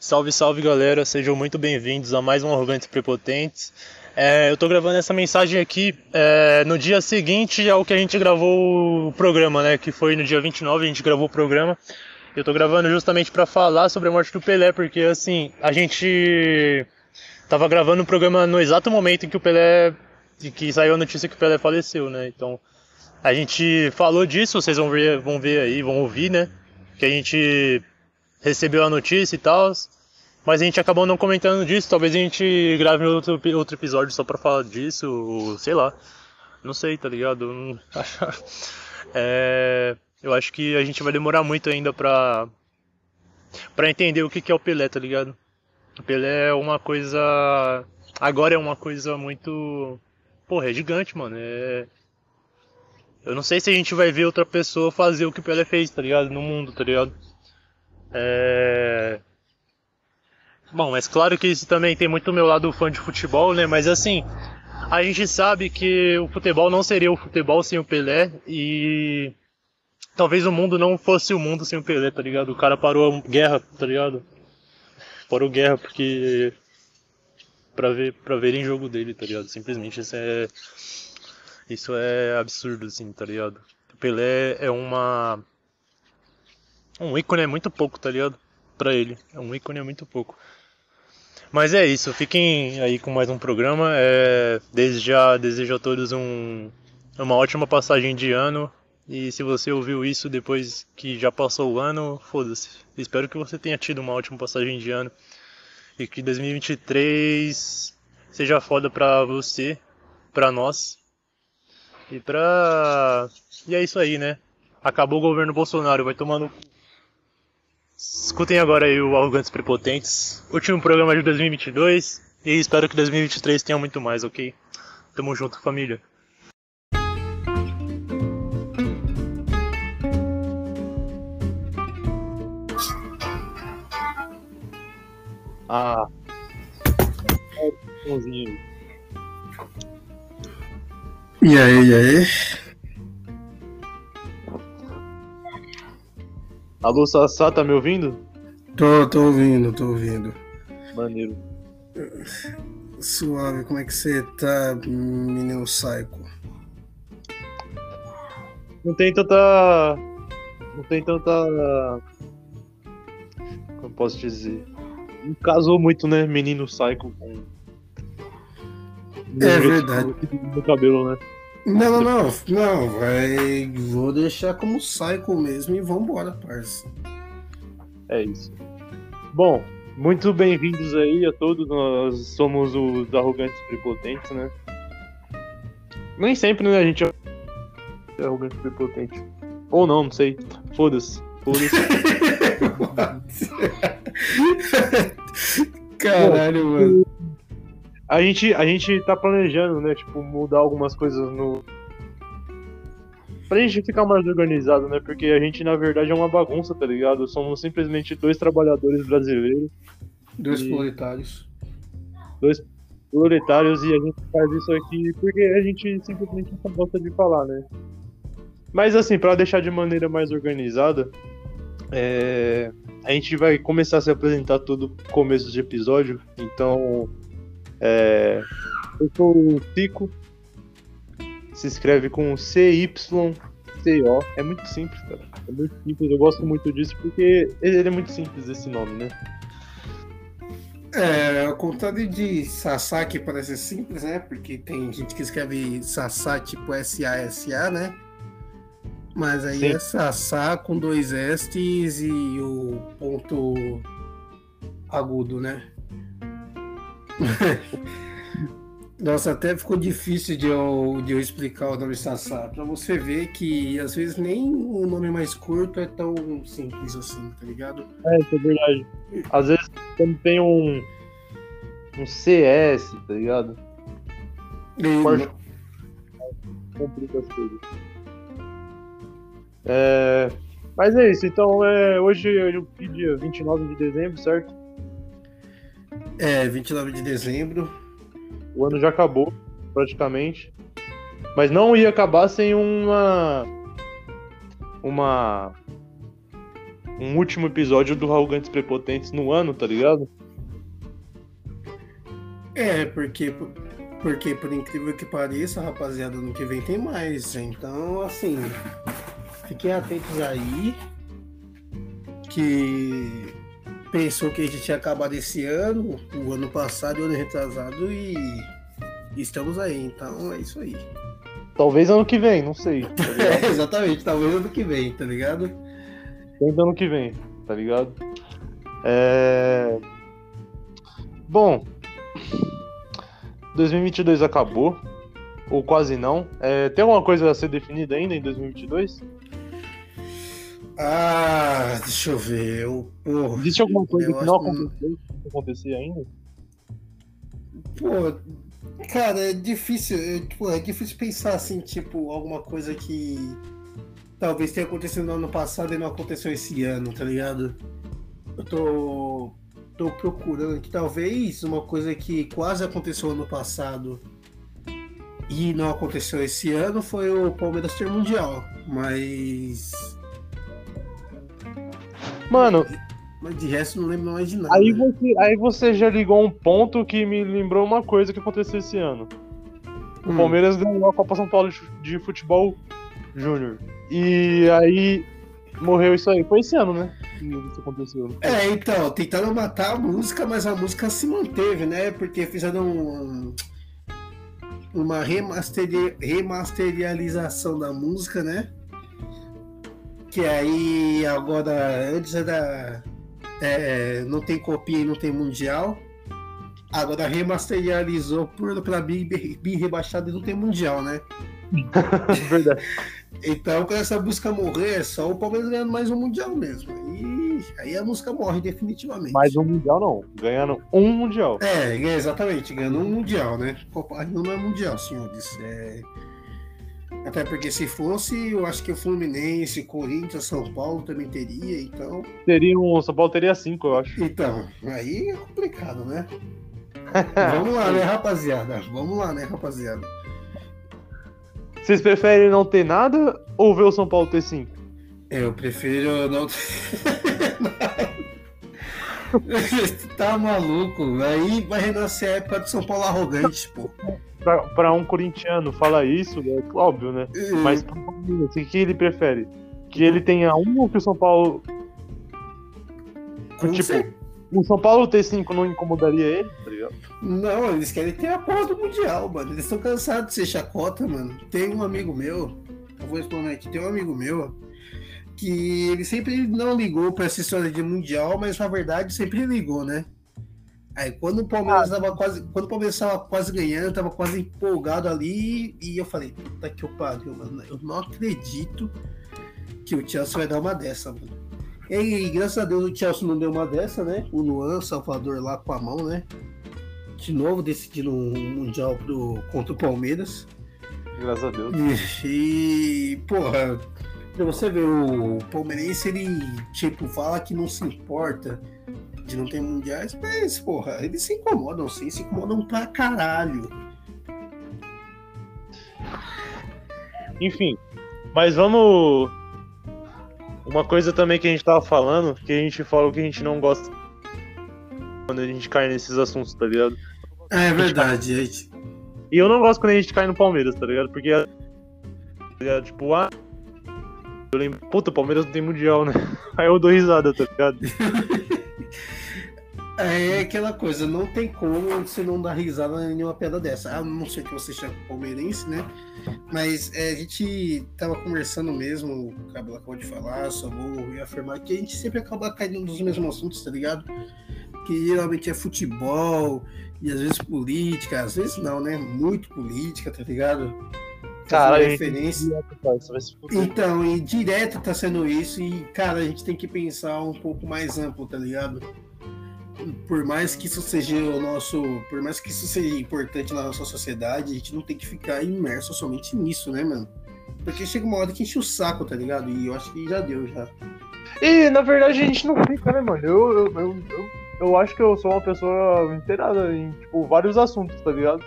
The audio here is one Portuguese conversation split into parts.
Salve, salve galera, sejam muito bem-vindos a mais um Arrogantes Prepotentes. É, eu tô gravando essa mensagem aqui é, no dia seguinte ao que a gente gravou o programa, né? Que foi no dia 29, a gente gravou o programa. Eu tô gravando justamente para falar sobre a morte do Pelé, porque assim, a gente tava gravando o programa no exato momento em que o Pelé. que saiu a notícia que o Pelé faleceu, né? Então a gente falou disso, vocês vão ver, vão ver aí, vão ouvir, né? Que a gente recebeu a notícia e tal. Mas a gente acabou não comentando disso. Talvez a gente grave outro, outro episódio só pra falar disso, sei lá. Não sei, tá ligado? é, eu acho que a gente vai demorar muito ainda pra, pra entender o que, que é o Pelé, tá ligado? O Pelé é uma coisa. Agora é uma coisa muito. Porra, é gigante, mano. É. Eu não sei se a gente vai ver outra pessoa fazer o que o Pelé fez, tá ligado? No mundo, tá ligado? É... Bom, mas claro que isso também tem muito meu lado fã de futebol, né? Mas assim, a gente sabe que o futebol não seria o futebol sem o Pelé e talvez o mundo não fosse o mundo sem o Pelé, tá ligado? O cara parou a guerra, tá ligado? Parou guerra porque para ver para verem jogo dele, tá ligado? Simplesmente isso é isso é absurdo assim, tá ligado? O Pelé é uma um ícone é muito pouco, tá ligado? Pra ele. Um ícone é muito pouco. Mas é isso, fiquem aí com mais um programa. É, desde já desejo a todos um, uma ótima passagem de ano. E se você ouviu isso depois que já passou o ano, foda-se. Espero que você tenha tido uma ótima passagem de ano. E que 2023 seja foda pra você, pra nós. E pra. E é isso aí, né? Acabou o governo Bolsonaro, vai tomando Escutem agora aí o Arrogantes Prepotentes, último programa de 2022 e espero que 2023 tenha muito mais, ok? Tamo junto, família. Ah. E aí, e aí? Alô, Sassá, tá me ouvindo? Tô, tô ouvindo, tô ouvindo. Maneiro. Suave, como é que você tá, menino psycho? Não tem tanta. Não tem tanta. Como posso dizer? Não casou muito, né? Menino psycho com. É verdade. No cabelo, né? Não, não, não, não, vai. Vou deixar como Psycho mesmo e vambora, parça. É isso. Bom, muito bem-vindos aí a todos. Nós somos os arrogantes prepotentes, né? Nem sempre, né, a gente é arrogante prepotente. Ou não, não sei. Foda-se. Foda-se. Caralho, mano a gente, a gente tá planejando, né? Tipo, mudar algumas coisas no. Pra gente ficar mais organizado, né? Porque a gente, na verdade, é uma bagunça, tá ligado? Somos simplesmente dois trabalhadores brasileiros. Dois e... proletários. Dois proletários e a gente faz isso aqui porque a gente simplesmente não gosta de falar, né? Mas assim, para deixar de maneira mais organizada, é... a gente vai começar a se apresentar todo começo de episódio, então é, eu sou o Pico. Se escreve com C-Y-C-O. É muito simples, cara. É muito simples. Eu gosto muito disso porque ele é muito simples esse nome, né? É, ao contrário de Sassá, que parece simples, né? Porque tem gente que escreve Sassá tipo S-A-S-A, né? Mas aí Sim. é Sassá com dois S's e o ponto agudo, né? Nossa, até ficou difícil de eu, de eu explicar o nome Sassá. Pra você ver que às vezes nem o nome mais curto é tão simples assim, tá ligado? É, isso é verdade. Às vezes quando tem um. um CS, tá ligado? E. Complica as coisas. É. Mas é isso, então é, hoje é o dia 29 de dezembro, certo? É, 29 de dezembro. O ano já acabou, praticamente. Mas não ia acabar sem uma. Uma. um último episódio do Arrogantes Prepotentes no ano, tá ligado? É, porque, porque por incrível que pareça, rapaziada, no que vem tem mais. Então, assim, fiquem atentos aí. Que pensou que a gente tinha acabado esse ano, o ano passado e o ano retrasado, e estamos aí. Então é isso aí. Talvez ano que vem, não sei. Tá é, exatamente, talvez ano que vem, tá ligado? Tenta ano que vem, tá ligado? É... Bom, 2022 acabou, ou quase não. É, tem alguma coisa a ser definida ainda em 2022? Ah, deixa eu ver. Eu, porra, Existe alguma coisa que não aconteceu, que acontecer ainda? Pô, cara, é difícil. É, tipo, é difícil pensar assim, tipo, alguma coisa que talvez tenha acontecido no ano passado e não aconteceu esse ano, tá ligado? Eu tô, tô procurando aqui, talvez uma coisa que quase aconteceu ano passado e não aconteceu esse ano foi o Palmeiras ter Mundial, mas. Mano. Mas de resto não lembro mais de nada. Aí você, aí você já ligou um ponto que me lembrou uma coisa que aconteceu esse ano. O hum. Palmeiras ganhou a Copa São Paulo de Futebol Júnior. E aí morreu isso aí. Foi esse ano, né? Que isso aconteceu. É, então, tentaram matar a música, mas a música se manteve, né? Porque fizeram um, uma remaster, remasterização da música, né? Que aí agora, antes era. É, não tem copia e não tem mundial. Agora remasterizou por, pra bem, bem rebaixado e não tem mundial, né? Verdade. Então, com essa busca morrer, é só o Palmeiras ganhando mais um Mundial mesmo. E aí a música morre definitivamente. Mais um Mundial não, ganhando um Mundial. É, exatamente, ganhando um Mundial, né? Copa não é Mundial, senhores. É... Até porque se fosse, eu acho que o Fluminense, Corinthians, São Paulo também teria, então. Teria um. São Paulo teria cinco, eu acho. Então, aí é complicado, né? Vamos lá, né, rapaziada? Vamos lá, né, rapaziada? Vocês preferem não ter nada ou ver o São Paulo ter cinco? Eu prefiro não ter. tá maluco? Aí vai renascer a época de São Paulo arrogante, pô. Pra, pra um corintiano falar isso, é óbvio, né? É. Mas o que ele prefere? Que ele tenha um ou que o São Paulo. Com tipo, certeza o São Paulo ter 5 não incomodaria ele, tá ligado? Não, eles querem ter a porra do Mundial, mano. Eles estão cansados de ser chacota, mano. Tem um amigo meu, eu vou responder aqui, tem um amigo meu que ele sempre não ligou pra essa história de Mundial, mas na verdade sempre ligou, né? Aí quando o Palmeiras ah, tava quase. Quando o Palmeiras tava quase ganhando, tava quase empolgado ali, e eu falei, puta que eu pariu, mano. Eu não acredito que o Chelsea vai dar uma dessa, mano. E graças a Deus o Chelsea não deu uma dessa, né? O Luan Salvador lá com a mão, né? De novo decidindo um Mundial pro, contra o Palmeiras. Graças a Deus. E, e porra, pra você ver, o palmeirense, ele, tipo, fala que não se importa de não ter mundiais, mas, porra, eles se incomodam sim, se incomodam pra caralho. Enfim, mas vamos uma coisa também que a gente tava falando, que a gente fala o que a gente não gosta quando a gente cai nesses assuntos, tá ligado? É verdade, gente. E eu não gosto quando a gente cai no Palmeiras, tá ligado? Porque, é, tipo, ah, eu lembro, puta, o Palmeiras não tem mundial, né? Aí eu dou risada, tá ligado? É aquela coisa, não tem como você não dar risada em nenhuma piada dessa. A não ser que você seja palmeirense, né? Mas é, a gente tava conversando mesmo, o Cabelo acabou de falar, só vou reafirmar que a gente sempre acaba caindo nos mesmos assuntos, tá ligado? Que geralmente é futebol e às vezes política, às vezes não, né? Muito política, tá ligado? Cara, referência. Então, e direto tá sendo isso, e cara, a gente tem que pensar um pouco mais amplo, tá ligado? por mais que isso seja o nosso, por mais que isso seja importante na nossa sociedade, a gente não tem que ficar imerso somente nisso, né, mano? Porque chega uma hora que enche o saco, tá ligado? E eu acho que já deu, já. E na verdade a gente não fica, né, mano? Eu, eu, eu, eu, eu acho que eu sou uma pessoa inteirada em, tipo, vários assuntos, tá ligado?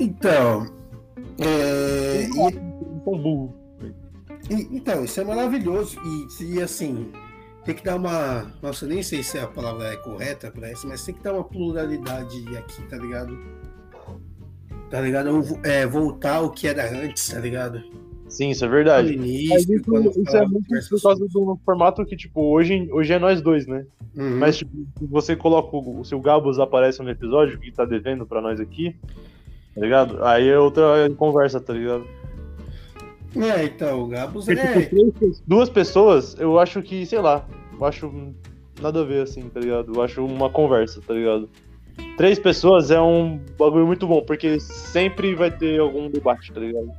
Então. É. E... Burro. Então, isso é maravilhoso. E, e assim, tem que dar uma. Nossa, nem sei se a palavra é correta pra isso, mas tem que dar uma pluralidade aqui, tá ligado? Tá ligado? É, voltar ao que era antes, tá ligado? Sim, isso é verdade. Início, Mas isso, isso é muito por causa do formato que, tipo, hoje, hoje é nós dois, né? Uhum. Mas, tipo, você coloca o. Se o Gabos aparece no episódio que tá devendo pra nós aqui, tá ligado? Aí é outra conversa, tá ligado? É, então, o Gabos é. tipo, duas pessoas, eu acho que, sei lá, eu acho nada a ver, assim, tá ligado? Eu acho uma conversa, tá ligado? Três pessoas é um bagulho muito bom, porque sempre vai ter algum debate, tá ligado?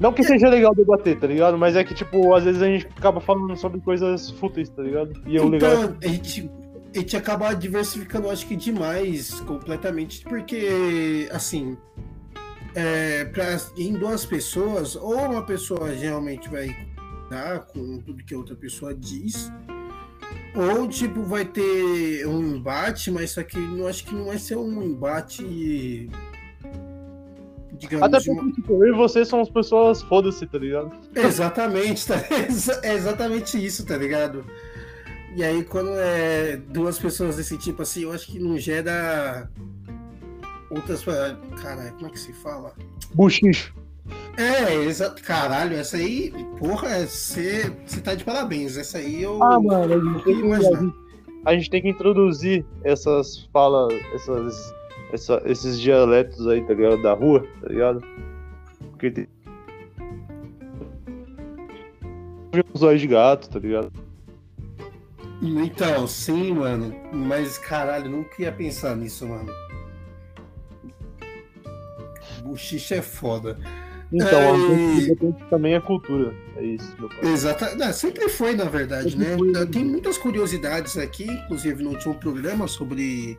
Não que seja legal debater, tá ligado? Mas é que, tipo, às vezes a gente acaba falando sobre coisas fúteis, tá ligado? E é o legal. Então, a gente, a gente acaba diversificando, acho que demais, completamente, porque, assim, é, pra, em duas pessoas, ou uma pessoa realmente vai dar com tudo que a outra pessoa diz, ou, tipo, vai ter um embate, mas só que eu acho que não vai ser um embate, digamos, Até de uma- porque, tipo, eu e você somos pessoas foda-se, tá ligado? Exatamente, tá? É exatamente isso, tá ligado? E aí quando é duas pessoas desse tipo assim, eu acho que não gera outras. Caralho, como é que se fala? Buchicho. É, exato. Caralho, essa aí, porra, você tá de parabéns. Essa aí eu. Ah, mano, a gente, tem que, a, gente, a gente tem que introduzir essas falas, essas, essa- esses dialetos aí, tá ligado? Da rua, tá ligado? Porque tem. Olhos de gato, tá ligado? Então, sim, mano. Mas caralho, nunca ia pensar nisso, mano. Buchiche é foda. Então, É, depende também a cultura. É isso, meu pai. Não, sempre foi, na verdade, Sempre né? foi. Tem muitas curiosidades aqui, inclusive no último programa sobre,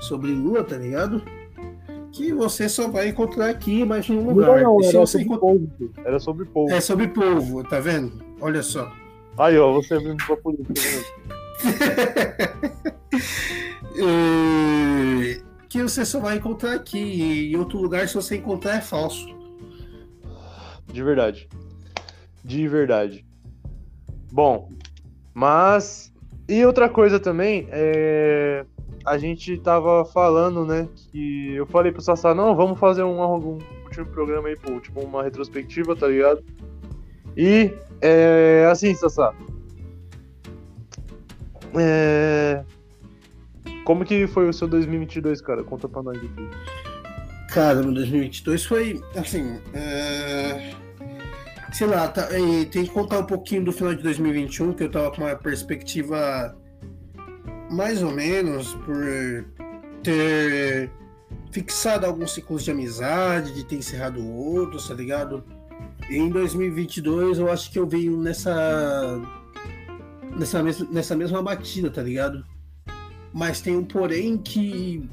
sobre Lua, tá ligado? Que você só vai encontrar aqui, mas em um lugar. Não, não, era sobre povo. Era sobre povo. É sobre povo, tá vendo? Olha só. Aí, ó, você vindo pra polícia. É, que você só vai encontrar aqui. E em outro lugar, se você encontrar, é falso. De verdade. De verdade. Bom, mas. E outra coisa também, é. A gente tava falando, né? Que eu falei pro Sassá, não, vamos fazer um, um último programa aí, pô, tipo uma retrospectiva, tá ligado? E, é. Assim, Sassá. É. Como que foi o seu 2022, cara? Conta pra nós aqui. Cara, no 2022 foi assim. é, Sei lá, tá, tem que contar um pouquinho do final de 2021, que eu tava com uma perspectiva mais ou menos por ter fixado alguns ciclos de amizade, de ter encerrado outros, tá ligado? E em 2022 eu acho que eu venho nessa. Nessa, mes- nessa mesma batida, tá ligado? Mas tem um porém que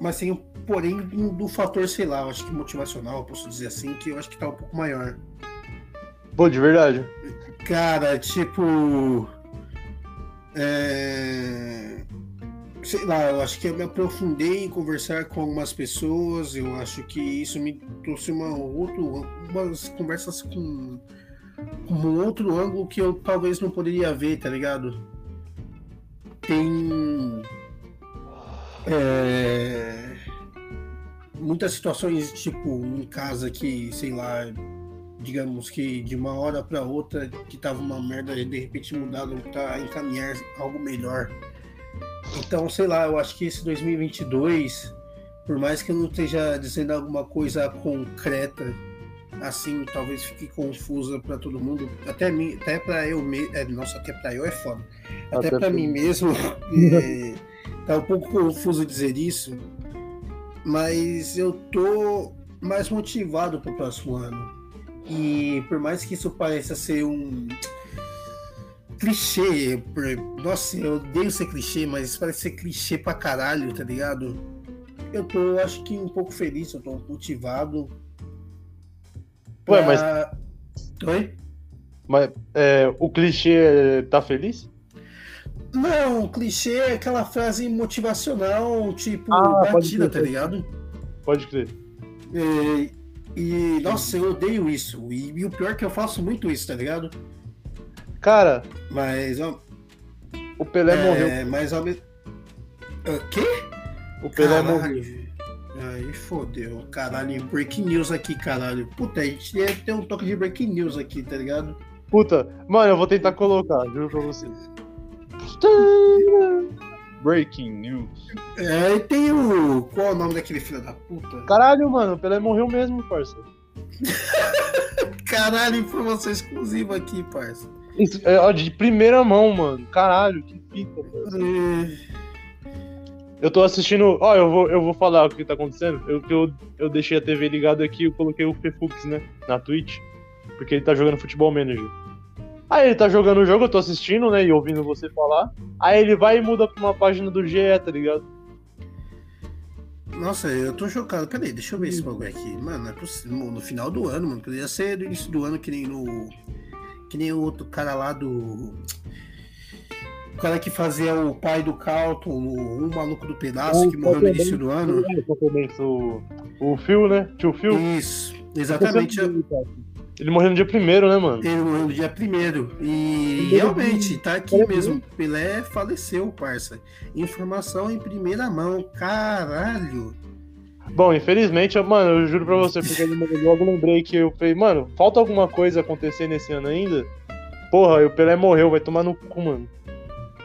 mas tem um porém do fator, sei lá, eu acho que motivacional, posso dizer assim, que eu acho que tá um pouco maior. Pô, de verdade. Cara, tipo. É... Sei lá, eu acho que eu me aprofundei em conversar com algumas pessoas, eu acho que isso me trouxe uma outro, umas conversas com, com um outro ângulo que eu talvez não poderia ver, tá ligado? Tem. é, muitas situações, tipo, em casa que, sei lá, digamos que de uma hora para outra que tava uma merda e de repente mudaram para encaminhar algo melhor. Então, sei lá, eu acho que esse 2022, por mais que eu não esteja dizendo alguma coisa concreta, assim, talvez fique confusa para todo mundo, até mim, até para eu mesmo, é, nossa, até para eu é foda. Até, Até para mim mesmo, é, tá um pouco confuso dizer isso, mas eu tô mais motivado pro próximo ano. E por mais que isso pareça ser um clichê, nossa, eu odeio ser clichê, mas isso parece ser clichê pra caralho, tá ligado? Eu tô, acho que um pouco feliz, eu tô motivado. Ué, mas- pra- Oi? Mas é, o clichê tá feliz? Não, clichê é aquela frase motivacional, tipo, Ah, batida, tá ligado? Pode crer. É, e, nossa, eu odeio isso. E, e o pior é que eu faço muito isso, tá ligado? Cara, Mas, ó, o Pelé morreu. é, mas ao mesmo. O quê? O Pelé Caralho. morreu. Aí fodeu. Caralho, breaking news aqui, caralho. Puta, a gente deve ter um toque de breaking news aqui, tá ligado? Puta, mano, eu vou tentar colocar, juro pra você. Breaking news. É, e tem o. Qual é o nome daquele filho da puta? Caralho, mano, o Pelé morreu mesmo, parça. Caralho, informação exclusiva aqui, parça. É, ó, de primeira mão, mano. Caralho, que. É, Eu tô assistindo. Ó, eu vou, eu vou falar o que tá acontecendo. Eu, eu, eu deixei a TV ligada aqui, eu coloquei o Fefux, né? Na Twitch. Porque ele tá jogando futebol manager. Aí ele tá jogando o jogo, eu tô assistindo, né? E ouvindo você falar. Aí ele vai e muda pra uma página do GE, tá ligado? Nossa, eu tô chocado. Peraí, deixa eu ver esse bagulho aqui. Mano, é possível. No final do ano, mano. Poderia ser do início do ano, que nem no. Que nem o outro cara lá do. O cara que fazia o pai do Carlton, o, um maluco do pedaço, O que morreu no início do ano. O, o Phil, né? Tio Phil. Isso, exatamente. Ele morreu no dia primeiro, né, mano? Ele morreu no dia primeiro. E realmente, tá aqui Ele- mesmo. Pelé faleceu, parça. Informação em primeira mão. Caralho. Bom, infelizmente, eu- mano, eu juro pra você, porque ele morreu, logo lembrei que eu falei, mano, falta alguma coisa acontecer nesse ano ainda? Porra, e o Pelé morreu, vai tomar no cu, mano.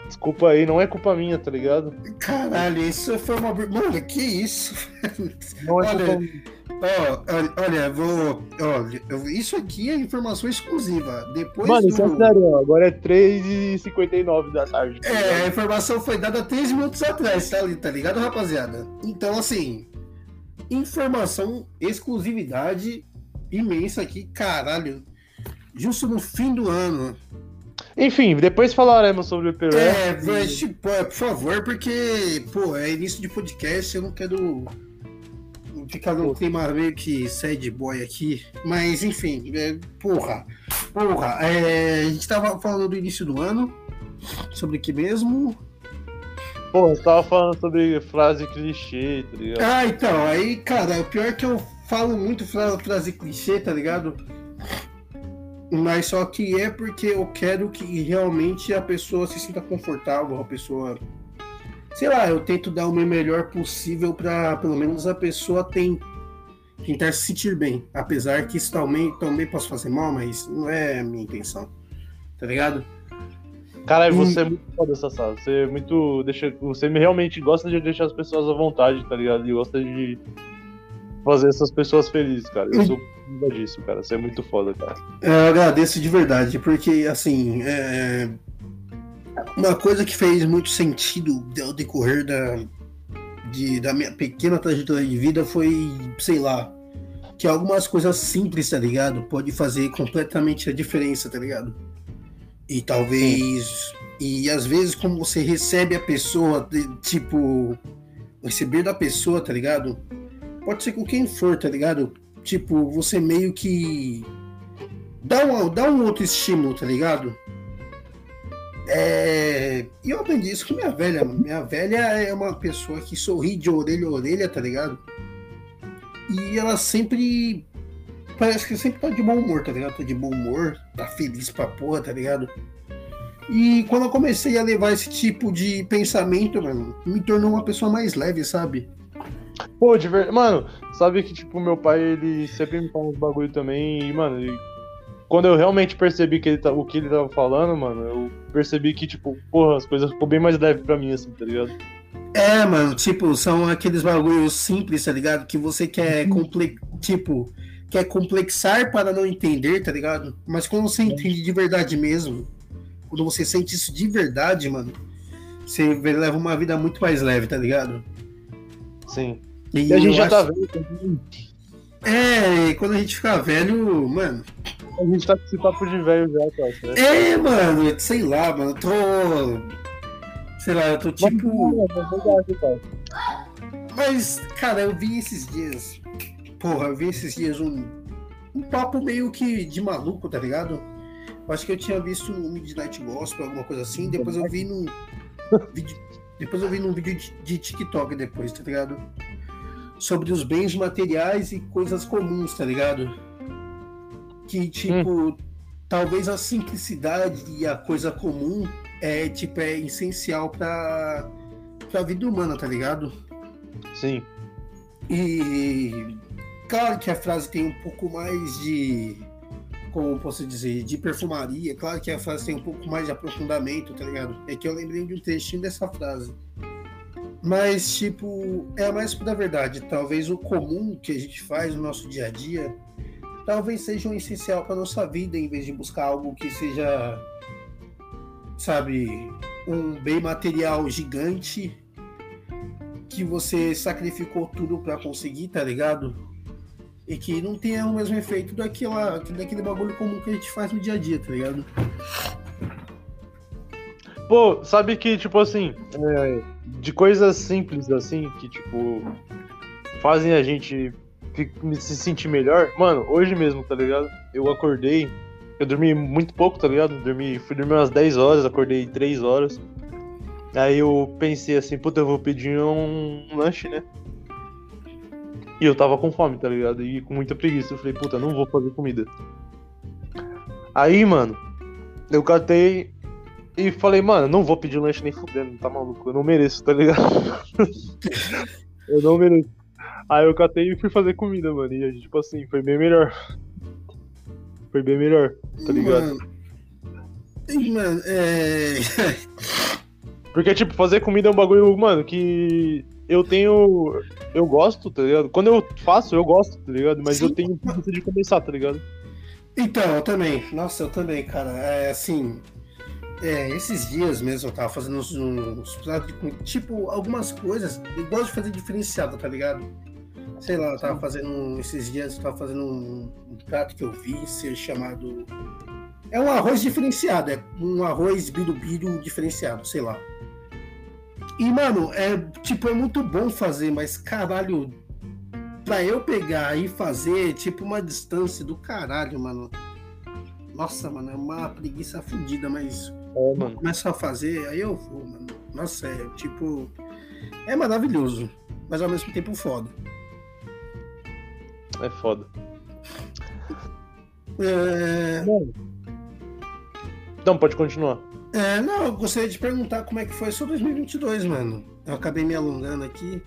Desculpa aí, não é culpa minha, tá ligado? Caralho, isso foi uma. Mano, que isso? Não é Olha, culpa minha. Ó, olha, vou. Eu- isso aqui é informação exclusiva. Depois Mano, do. isso é sério, ó, agora é 3h59 da tarde. tá É, a informação foi dada três minutos atrás, tá, tá ligado, rapaziada? Então, assim, informação, exclusividade imensa aqui, caralho. Justo no fim do ano. Enfim, depois falaremos sobre o Pelé. É, vai, tipo, é, por favor, porque, pô, é início de podcast, eu não quero ficar num clima meio que sad boy aqui. Mas, enfim, é, porra, porra, é, a gente tava falando do início do ano, sobre o que mesmo? Pô, você tava falando sobre frase clichê, tá ligado? Ah, então, aí, cara, o pior é que eu falo muito fra- frase clichê, tá ligado? Mas só que é porque eu quero que realmente a pessoa se sinta confortável, a pessoa. Sei lá, eu tento dar o meu melhor possível pra pelo menos a pessoa tem, tentar se sentir bem. Apesar que isso também, também posso fazer mal, mas não é a minha intenção. Tá ligado? Caralho, Hum. você é muito foda, Sassá. Você é muito. Deixa... Você realmente gosta de deixar as pessoas à vontade, tá ligado? E gosta de fazer essas pessoas felizes, cara. Eu sou prova disso, cara. Você é muito foda, cara. Eu agradeço de verdade, porque assim, é... uma coisa que fez muito sentido ao decorrer da, de- da minha pequena trajetória de vida foi, sei lá, que algumas coisas simples, tá ligado? Pode fazer completamente a diferença, tá ligado? E talvez. E às vezes, como você recebe a pessoa, de- tipo, receber da pessoa, tá ligado? Pode ser com quem for, tá ligado? Tipo, você meio que dá um, dá um outro estímulo, tá ligado? É, E eu aprendi isso com minha velha. Minha velha é uma pessoa que sorri de orelha a orelha, tá ligado? E ela sempre. Parece que sempre tá de bom humor, tá ligado? Tá de bom humor, tá feliz pra porra, tá ligado? E quando eu comecei a levar esse tipo de pensamento, mano, me tornou uma pessoa mais leve, sabe? Pô, de verdade. Mano, sabe que, tipo, meu pai, ele sempre me fala uns bagulho também. E, mano, e quando eu realmente percebi que ele tá... o que ele tava falando, mano, eu percebi que, tipo, porra, as coisas ficou bem mais leves pra mim, assim, tá ligado? É, mano, tipo, são aqueles bagulhos simples, tá ligado? Que você quer comple... tipo, quer complexar para não entender, tá ligado? Mas quando você entende de verdade mesmo, quando você sente isso de verdade, mano, você leva uma vida muito mais leve, tá ligado? Sim. E, E a gente já tá acho- vendo também. É, e quando a gente ficar velho, mano. A gente tá com esse papo de velho já, cara. Né? É, mano, sei lá, mano, eu tô. Sei lá, eu tô tipo. É. Mas, cara, eu vi esses dias. Porra, eu vi esses dias um, um papo meio que de maluco, tá ligado? Eu acho que eu tinha visto no Midnight Gospel, alguma coisa assim. Depois eu vi num. vídeo- depois eu vi num vídeo de, de TikTok depois, tá ligado? Sobre os bens materiais e coisas comuns, tá ligado? Que, tipo. talvez a simplicidade e a coisa comum é tipo é essencial para a vida humana, tá ligado? Sim. E claro que a frase tem um pouco mais de como posso dizer, de perfumaria. Claro que a frase tem um pouco mais de aprofundamento, tá ligado? É que eu lembrei de um trechinho dessa frase. Mas, tipo, é mais da verdade. Talvez o comum que a gente faz no nosso dia a dia talvez seja um essencial para nossa vida, em vez de buscar algo que seja, sabe, um bem material gigante que você sacrificou tudo para conseguir, tá ligado? E que não tenha o mesmo efeito daquela, daquele bagulho comum que a gente faz no dia a dia, tá ligado? Pô, sabe que, tipo assim, é, de coisas simples assim, que, tipo, fazem a gente se sentir melhor. Mano, hoje mesmo, tá ligado? Eu acordei. Eu dormi muito pouco, tá ligado? Dormi, fui dormir umas 10 horas, acordei 3 horas. Aí eu pensei assim, puta, eu vou pedir um, lanche, né? E eu tava com fome, tá ligado? E com muita preguiça. Eu falei, puta, não vou fazer comida. Aí, mano, eu catei e falei, mano, não vou pedir lanche nem fudendo, tá maluco? Eu não mereço, tá ligado? eu não mereço. Aí eu catei e fui fazer comida, mano. E tipo assim, foi bem melhor. Foi bem melhor, tá ligado? Mano, mano é. Porque, tipo, fazer comida é um bagulho, mano, que eu tenho. Eu gosto, tá ligado? Quando eu faço, eu gosto, tá ligado? Mas Sim. eu tenho preguiça de começar, tá ligado? Então, eu também. Nossa, eu também, cara. É assim. É, esses dias mesmo eu tava fazendo uns, uns tipo, algumas coisas. Eu gosto de fazer diferenciado, tá ligado? Sei lá, eu tava fazendo. Esses dias eu tava fazendo um, um prato que eu vi ser chamado. É um arroz diferenciado, é um arroz birubiru diferenciado, sei lá. E, mano, é tipo, é muito bom fazer, mas caralho, pra eu pegar e fazer, tipo, uma distância do caralho, mano. Nossa, mano, é uma preguiça fodida, mas é, mano. começa a fazer, aí eu vou, mano. Nossa, é tipo. É maravilhoso, mas ao mesmo tempo foda. É foda. É... Então, pode continuar. É, não, eu gostaria de perguntar como é que foi seu 2022, mano. Eu acabei me alongando aqui.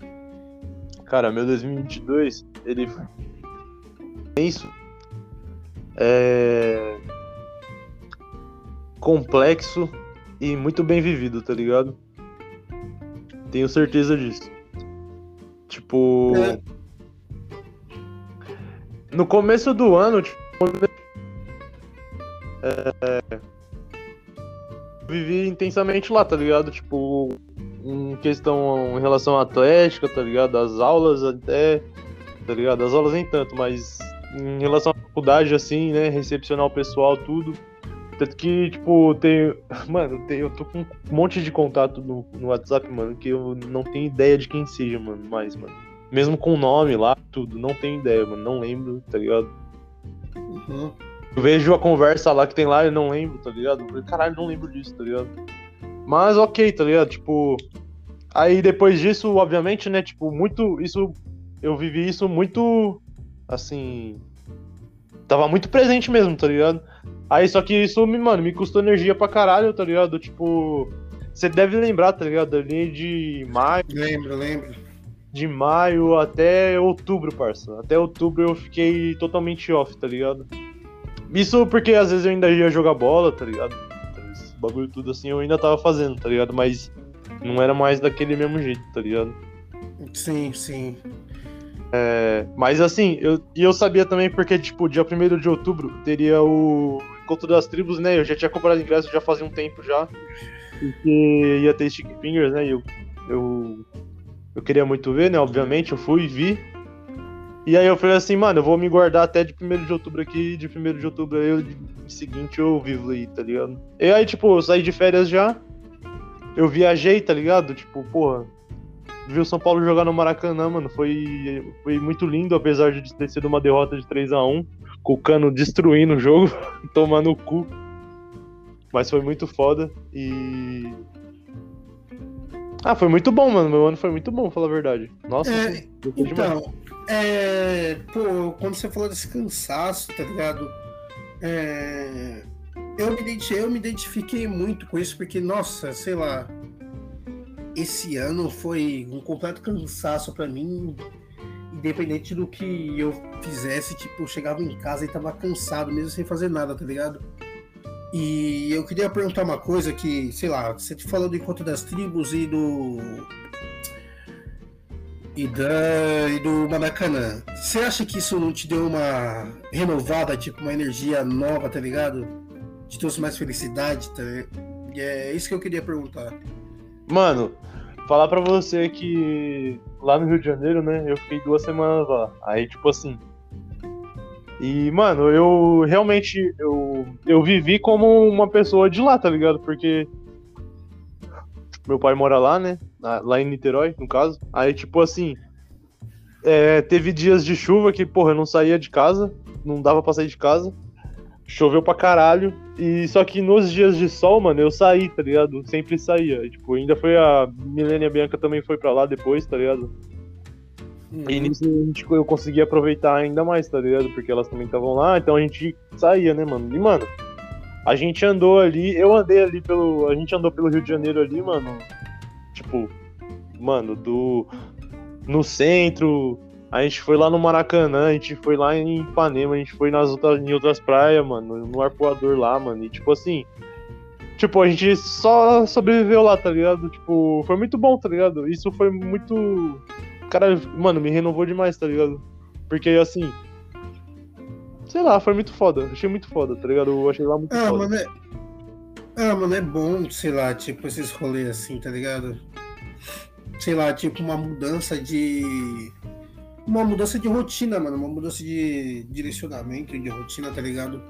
Cara, meu 2022, ele foi isso. É complexo e muito bem vivido, tá ligado? Tenho certeza disso. Tipo, é. no começo do ano, tipo, é, vivi intensamente lá, tá ligado? Tipo, em questão em relação à atlética, tá ligado? As aulas até, tá ligado? As aulas nem tanto, mas em relação à faculdade, assim, né? Recepcionar o pessoal, tudo. Tanto que, tipo, tem. Mano, tem, eu tô com um monte de contato no, no WhatsApp, mano, que eu não tenho ideia de quem seja, mano, mais, mano. Mesmo com o nome lá, tudo, não tenho ideia, mano. Não lembro, tá ligado? Uhum. Eu vejo a conversa lá que tem lá e não lembro, tá ligado? Eu falei, caralho, não lembro disso, tá ligado? Mas ok, tá ligado? Tipo. Aí depois disso, obviamente, né? Tipo, muito. Isso. Eu vivi isso muito. Assim. Tava muito presente mesmo, tá ligado? Aí só que isso, mano, me custou energia pra caralho, tá ligado? Tipo. Você deve lembrar, tá ligado? Ali de maio. Lembro, lembro. De maio até outubro, parça. Até outubro eu fiquei totalmente off, tá ligado? Isso porque às vezes eu ainda ia jogar bola, tá ligado? Esse bagulho tudo assim eu ainda tava fazendo, tá ligado? Mas não era mais daquele mesmo jeito, tá ligado? Sim, sim. É, mas assim, eu, e eu sabia também porque, tipo, dia 1 de outubro teria o Encontro das Tribos, né? Eu já tinha comprado ingresso já fazia um tempo já. Porque ia ter Stick Fingers, né? E eu, eu, eu queria muito ver, né? Obviamente, eu fui e vi. E aí eu falei assim, mano, eu vou me guardar até de 1 de outubro aqui, de 1 de outubro aí, eu, de seguinte eu vivo aí, tá ligado? E aí, tipo, eu saí de férias já, eu viajei, tá ligado? Tipo, porra, vi o São Paulo jogar no Maracanã, mano, foi, foi muito lindo, apesar de ter sido uma derrota de 3 a 1 com o Cano destruindo o jogo, tomando o cu. Mas foi muito foda e ah, foi muito bom, mano. Meu ano foi muito bom, falar a verdade. Nossa, é, então, é, pô, quando você falou desse cansaço, tá ligado? É, eu me, eu me identifiquei muito com isso, porque, nossa, sei lá, esse ano foi um completo cansaço pra mim, independente do que eu fizesse, tipo, eu chegava em casa e tava cansado, mesmo sem fazer nada, tá ligado? E eu queria perguntar uma coisa que, sei lá, você falou do Encontro das Tribos e do. E, da, e do Maracanã. Você acha que isso não te deu uma renovada, tipo, uma energia nova, tá ligado? Te trouxe mais felicidade, tá? E é isso que eu queria perguntar. Mano, falar pra você que lá no Rio de Janeiro, né, eu fiquei duas semanas lá. Aí, tipo assim. E, mano, eu realmente. Eu, eu vivi como uma pessoa de lá, tá ligado? Porque. Meu pai mora lá, né? Lá em Niterói, no caso. Aí, tipo assim. é, teve dias de chuva que, porra, eu não saía de casa. Não dava pra sair de casa. Choveu pra caralho. E só que nos dias de sol, mano, eu saí, tá ligado? Sempre saía. E, tipo, ainda foi a Milênia Bianca também foi pra lá depois, tá ligado? E nisso a gente, eu consegui aproveitar ainda mais, tá ligado? Porque elas também estavam lá, então a gente saía, né, mano? E, mano, a gente andou ali, eu andei ali pelo. A gente andou pelo Rio de Janeiro ali, mano. Tipo, mano, do. No centro, a gente foi lá no Maracanã, a gente foi lá em Ipanema, a gente foi nas outras, em outras praias, mano, no arpoador lá, mano. E tipo assim. Tipo, a gente só sobreviveu lá, tá ligado? Tipo, foi muito bom, tá ligado? Isso foi muito. Cara, mano, me renovou demais, tá ligado? Porque assim. Sei lá, foi muito foda. Achei muito foda, tá ligado? Eu achei lá muito Ah, foda. mano, é... Ah, mano, é bom, sei lá, tipo, esses rolês assim, tá ligado? Sei lá, tipo, uma mudança de. Uma mudança de rotina, mano. Uma mudança de direcionamento, de rotina, tá ligado?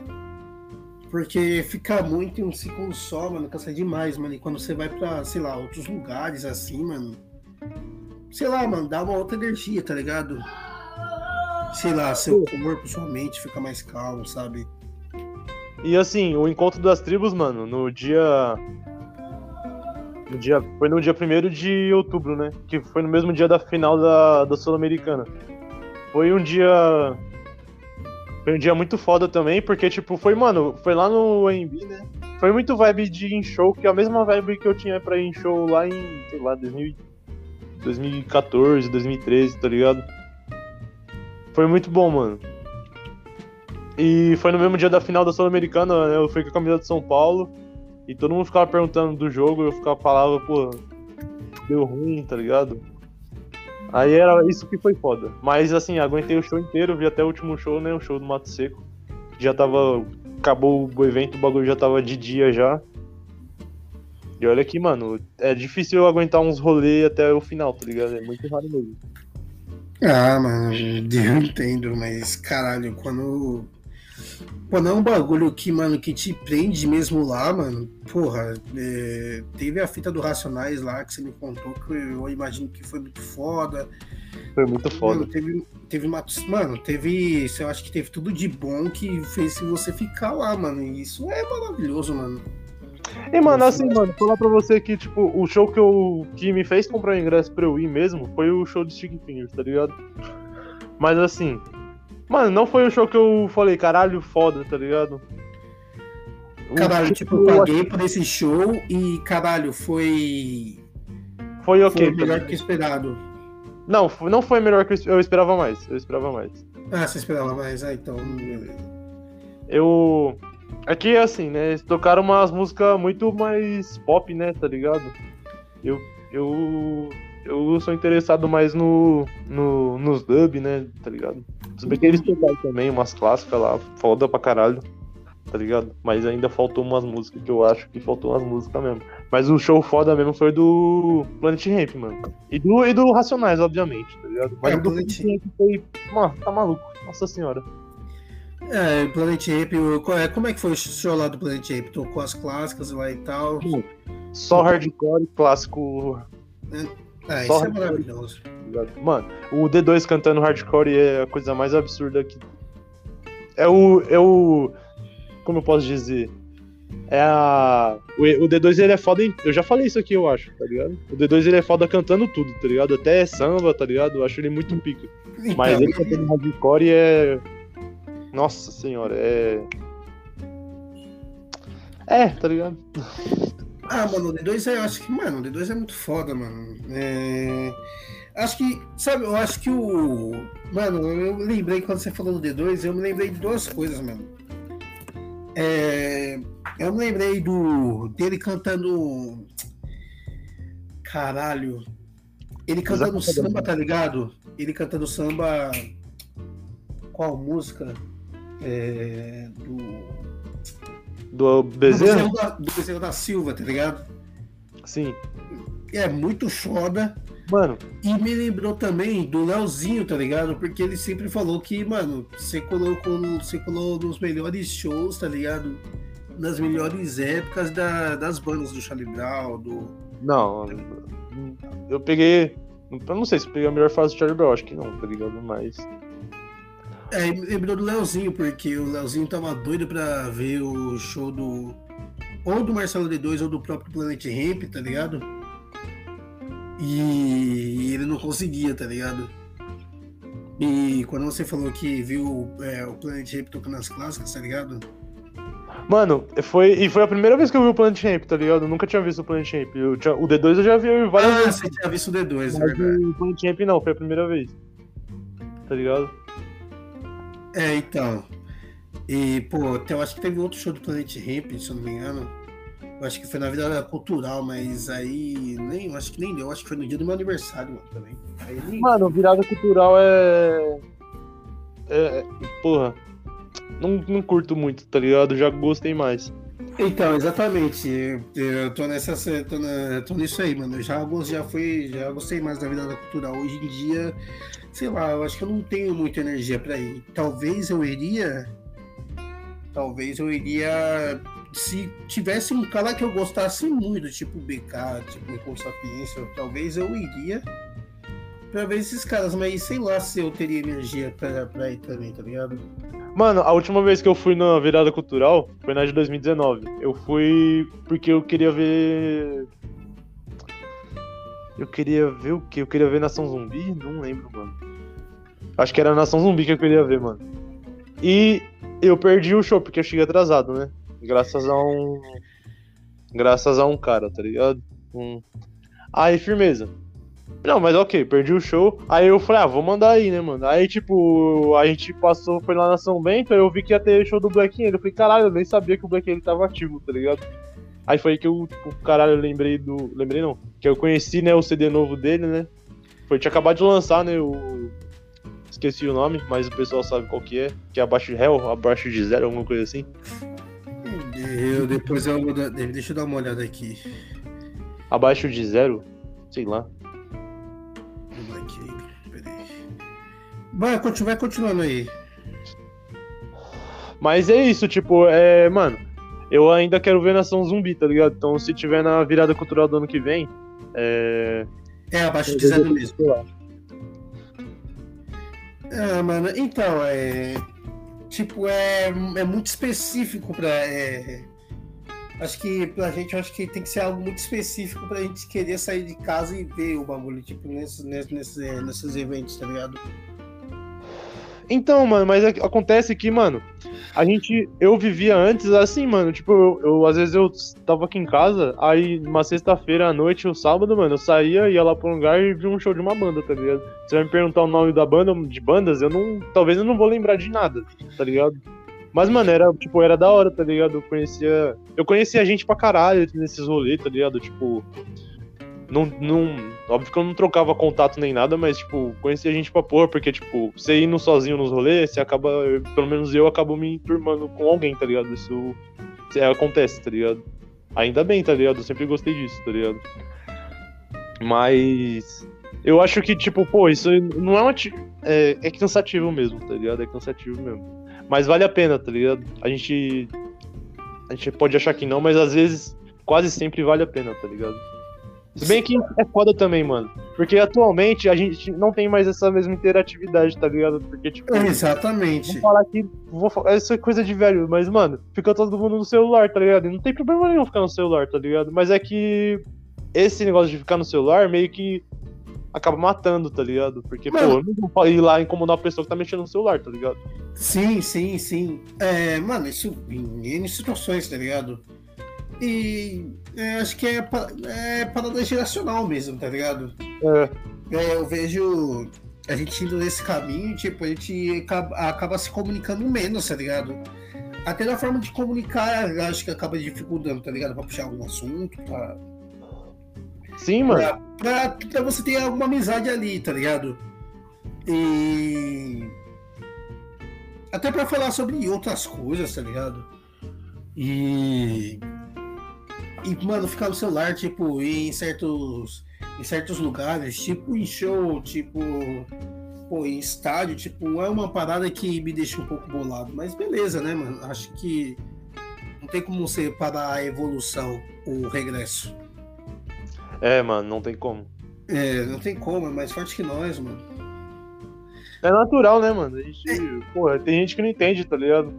Porque ficar muito em um ciclo só, mano, cansa demais, mano. E quando você vai pra, sei lá, outros lugares assim, mano. Sei lá, mano, dá uma outra energia, tá ligado? Sei lá, seu corpo, sua mente fica mais calmo, sabe? E assim, o encontro das tribos, mano, no dia. No dia foi no dia 1 de outubro, né? Que foi no mesmo dia da final da, da Sul-Americana. Foi um dia. Foi um dia muito foda também, porque, tipo, foi, mano, foi lá no AMB, né? Foi muito vibe de em show, que é a mesma vibe que eu tinha pra em show lá em, sei lá, 2000, 2014, 2013, tá ligado? Foi muito bom, mano. E foi no mesmo dia da final da Sul-Americana, né? Eu fui com a camisa de São Paulo. E todo mundo ficava perguntando do jogo, eu ficava falava, pô, deu ruim, tá ligado? Aí era isso que foi foda. Mas assim, aguentei o show inteiro, vi até o último show, né? O show do Mato Seco. Já tava. Acabou o evento, o bagulho já tava de dia já. E olha aqui, mano, é difícil eu aguentar uns rolês até o final, tá ligado? É muito raro mesmo. Ah, mano, eu entendo, mas caralho, quando. Quando é um bagulho que, mano, que te prende mesmo lá, mano, porra, é, teve a fita do Racionais lá que você me contou, que eu imagino que foi muito foda. Foi muito foda. Mano, teve, teve uma. Mano, teve. Eu acho que teve tudo de bom que fez você ficar lá, mano. E isso é maravilhoso, mano. E, mano, assim, mano, falar pra você que, tipo, o show que, eu, que me fez comprar o ingresso pra eu ir mesmo foi o show de Stick Fingers, tá ligado? Mas, assim, mano, não foi o show que eu falei, caralho, foda, tá ligado? O Caralho, show tipo, que eu paguei por esse show e, caralho, foi. Foi ok. Foi melhor tá que esperado. Não, não foi melhor que eu, esperava mais. Eu esperava mais. Ah, você esperava mais? Ah, então. beleza. Eu. Aqui é assim, né? Eles tocaram umas músicas muito mais pop, né? Tá ligado? Eu. Eu. Eu sou interessado mais no. no nos dub, né? Tá ligado? Se bem que eles tocaram também umas clássicas lá, foda pra caralho. Tá ligado? Mas ainda faltou umas músicas que eu acho que faltou umas músicas mesmo. Mas o show foda mesmo foi do Planet Ramp, mano. E do, e do Racionais, obviamente, tá ligado? Mas É, o do Planet- Ramp foi. Mano, tá maluco. Nossa senhora. É, Planet qual é- como é que foi o show lá do Planet Ape? Tocou as clássicas lá e tal. Só hardcore, clássico Ah, Só isso é hardcore. maravilhoso. ligado? Mano, o D2 cantando hardcore é a coisa mais absurda que. É o. É o. Como eu posso dizer? É a. O, o D2 ele é foda. Em... Eu já falei isso aqui, eu acho, tá ligado? O D2 ele é foda cantando tudo, tá ligado? Até samba, tá ligado? Eu acho ele muito pica. Mas Então, ele cantando hardcore é. Nossa senhora, é. É, tá ligado? Ah, mano, o D2 é, eu acho que, mano, o D2 é muito foda, mano. É... Acho que, sabe, eu acho que o. Mano, eu lembrei quando você falou do D2, eu me lembrei de duas coisas, mano. É... Eu me lembrei do dele cantando. Caralho. Ele cantando samba, tá ligado? Ele cantando samba. Qual música? É... Do. Do Bezerra? Do Bezerra da, do Bezerra da Silva, tá ligado? Sim. É muito foda. Mano, E me lembrou também do Leozinho, tá ligado? Porque ele sempre falou que, mano, você colocou, você colou nos melhores shows, tá ligado? Nas melhores épocas da- das bandas do Charlie Brown, do. não. Eu peguei. Eu não sei se eu peguei a melhor fase do Charlie Brown, acho que não, tá ligado? Mas. É, lembrou do Leozinho, porque o Leozinho tava doido pra ver o show do. Ou do Marcelo D2 ou do próprio Planet Ramp, tá ligado? E ele não conseguia, tá ligado? E quando você falou que viu é, o Planet Ramp tocando as clássicas, tá ligado? Mano, foi, e foi a primeira vez que eu vi o Planet Ramp, tá ligado? Eu nunca tinha visto o Planet Ramp. Eu tinha- o D2 eu já vi várias Ah, vezes. você tinha visto o D2, é verdade. o Planet Ramp não, foi a primeira vez. Tá ligado? É, então. E, pô, até eu acho que teve outro show do Planet Ramp, se eu não me engano. Eu acho que foi na vida cultural, mas aí nem, eu acho que nem deu. Eu acho que foi no dia do meu aniversário, mano, também. Nem... Mano, virada cultural é. É. Porra. Não, não curto muito, tá ligado? Já gostei mais. Então, exatamente. Eu, tô nessa. Tô, na, tô nisso aí, mano. Eu já, já fui. Já gostei mais da vida cultural. Hoje em dia, sei lá, eu acho que eu não tenho muita energia pra ir. Talvez eu iria. Talvez eu iria. Se tivesse um cara que eu gostasse muito, tipo BK, tipo com Sapiência, talvez eu iria pra ver esses caras, mas sei lá se eu teria energia pra, pra ir também, tá ligado? Mano, a última vez que eu fui na virada cultural foi na de 2019. Eu fui porque eu queria ver. Eu queria ver o quê? Eu queria ver Nação Zumbi? Não lembro, mano. Acho que era Nação Zumbi que eu queria ver, mano. E eu perdi o show porque eu cheguei atrasado, né? Graças a um. Graças a um cara, tá ligado? Um... Aí, firmeza. Não, mas ok, perdi o show. Aí eu falei, ah, vou mandar aí, né, mano? Aí, tipo, a gente passou, foi lá na São Bento, aí eu vi que ia ter show do Black Alien. Eu falei, caralho, eu nem sabia que o Black Alien tava ativo, tá ligado? Aí foi aí que eu, tipo, caralho, eu lembrei do. Lembrei não. Que eu conheci, né, o CD novo dele, né? Foi, tinha acabado de lançar, né, o. Esqueci o nome, mas o pessoal sabe qual que é. Que é abaixo de Hell, abaixo de zero, alguma coisa assim. Eu depois eu vou dar- deixa eu dar uma olhada aqui. Abaixo de zero, sei lá. Vai, vai continuando aí. Mas é isso, tipo, é. Mano, eu ainda quero ver Nação Zumbi, tá ligado? Então se tiver na virada cultural do ano que vem. É. É abaixo de zero mesmo. Ah, mano, então, é. Tipo, é, é muito específico pra. é, acho que pra gente, eu acho que tem que ser algo muito específico pra gente querer sair de casa e ver o bagulho, tipo, nesses, nesses, nesses eventos, tá ligado? Então, mano, mas é acontece que, mano, a gente. Eu vivia antes assim, mano. Tipo, eu, eu- às vezes eu tava aqui em casa, aí uma sexta-feira à noite, ou sábado, mano, eu saía, ia lá pra um lugar e via um show de uma banda, tá ligado? Você vai me perguntar o nome da banda, de bandas, eu não. Talvez eu não vou lembrar de nada, tá ligado? Mas, mano, era, tipo, era da hora, tá ligado? Eu conhecia. Eu conhecia gente pra caralho nesses rolês, tá ligado? Tipo. Não, não. Óbvio que eu não trocava contato nem nada, mas, tipo, conhecia gente pra porra, porque, tipo, você indo sozinho nos rolês, você acaba. Pelo menos eu acabo me turmando com alguém, tá ligado? Isso é, acontece, tá ligado? Ainda bem, tá ligado? Eu sempre gostei disso, tá ligado? Mas. Eu acho que, tipo, pô, isso não é uma. É, é cansativo mesmo, tá ligado? É cansativo mesmo. Mas vale a pena, tá ligado? A gente. A gente pode achar que não, mas às vezes, quase sempre vale a pena, tá ligado? Se bem que é foda também, mano. Porque atualmente a gente não tem mais essa mesma interatividade, tá ligado? Porque, tipo. Exatamente. Vou falar que. Vou falar, isso é coisa de velho, mas, mano, fica todo mundo no celular, tá ligado? E não tem problema nenhum ficar no celular, tá ligado? Mas é que esse negócio de ficar no celular meio que acaba matando, tá ligado? Porque, pô, Mano. eu não vou ir lá incomodar uma pessoa que tá mexendo no celular, tá ligado? Sim, sim, sim. É, mano, isso em N situações, tá ligado? E é, acho que é, é parada geracional mesmo, tá ligado? É, É, eu vejo a gente indo nesse caminho, tipo, a gente acaba, acaba se comunicando menos, tá ligado? Até na forma de comunicar, acho que acaba dificultando, tá ligado? Pra puxar algum assunto, pra, sim, mano. pra, pra, pra você ter alguma amizade ali, tá ligado? E. Até pra falar sobre outras coisas, tá ligado? E. E, mano, ficar no celular, tipo, ir em certos. Em certos lugares, tipo em show, tipo. Pô, em estádio, tipo, é uma parada que me deixa um pouco bolado. Mas beleza, né, mano? Acho que não tem como você parar a evolução, o regresso. É, mano, não tem como. É, não tem como, é mais forte que nós, mano. É natural, né, mano? A gente, porra, tem gente que não entende, tá ligado?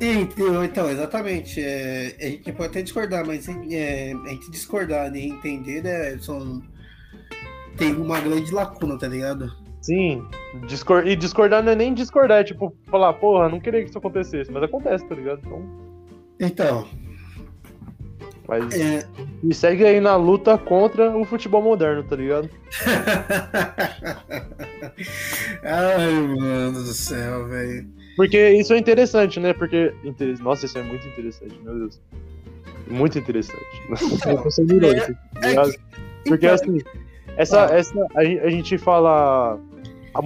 Então, então exatamente. É, a gente pode até discordar, mas é, a gente discordar e entender, né, são, tem uma grande lacuna, tá ligado? Sim. Discor... E discordar não é nem discordar, é tipo, falar, porra, não queria que isso acontecesse, mas acontece, tá ligado? Então. Então, Mas. é... E segue aí na luta contra o futebol moderno, tá ligado? Ai, mano do céu, velho. Porque isso é interessante, né? Porque. Nossa, isso é muito interessante, meu Deus. Muito interessante. Tá É que- Porque então, assim, essa, Ah. essa a, a gente fala a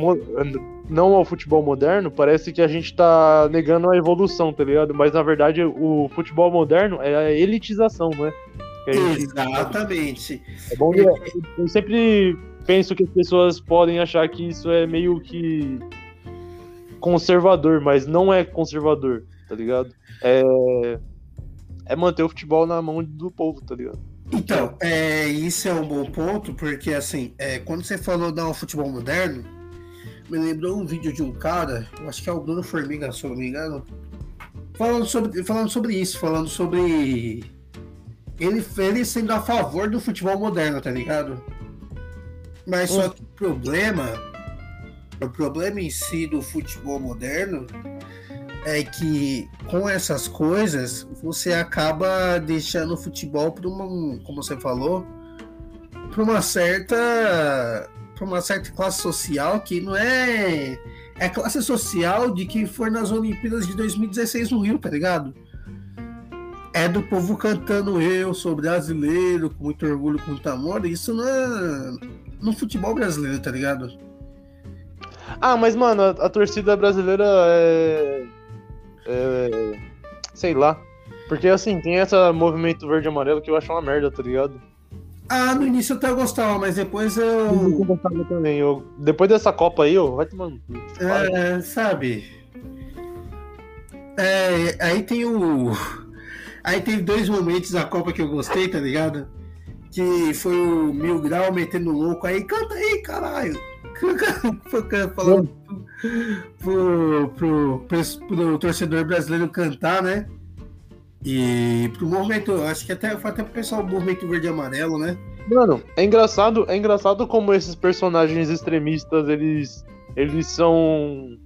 não ao futebol moderno, parece que a gente tá negando a evolução, tá ligado? Mas na verdade o futebol moderno é a elitização, né? A gente- Exatamente. é bom que- eu sempre penso que as pessoas podem achar que isso é meio que conservador, mas não é conservador, tá ligado? É, é manter o futebol na mão do povo, tá ligado? Então, é, isso é um bom ponto, porque assim, é, quando você falou do futebol moderno, me lembrou um vídeo de um cara, eu acho que é o Bruno Formiga, se eu não me engano, falando sobre, falando sobre isso, falando sobre ele, ele sendo a favor do futebol moderno, tá ligado? Mas só que o problema, o problema em si do futebol moderno é que com essas coisas você acaba deixando o futebol para uma, como você falou, para uma certa para uma certa classe social que não é é classe social de quem for nas Olimpíadas de 2016 no Rio, tá ligado? É do povo cantando eu sou brasileiro com muito orgulho, com muito amor. Isso não é no futebol brasileiro, tá ligado? Ah, mas, mano, a, a torcida brasileira é. é. Sei lá. Porque, assim, tem esse movimento verde e amarelo que eu acho uma merda, tá ligado? Ah, no início eu até gostava, mas depois Eu eu. gostava também. Eu, depois dessa Copa aí, ó, vai tomando. É, sabe? É, aí tem o. Aí tem dois momentos da Copa que eu gostei, tá ligado? Que foi o Mil Grau metendo louco aí, canta aí, caralho! Falando pro, pro, pro, pro torcedor brasileiro cantar, né? E pro movimento, acho que até foi até pro pessoal do movimento verde e amarelo, né? Mano, é engraçado, é engraçado como esses personagens extremistas, eles. Eles são.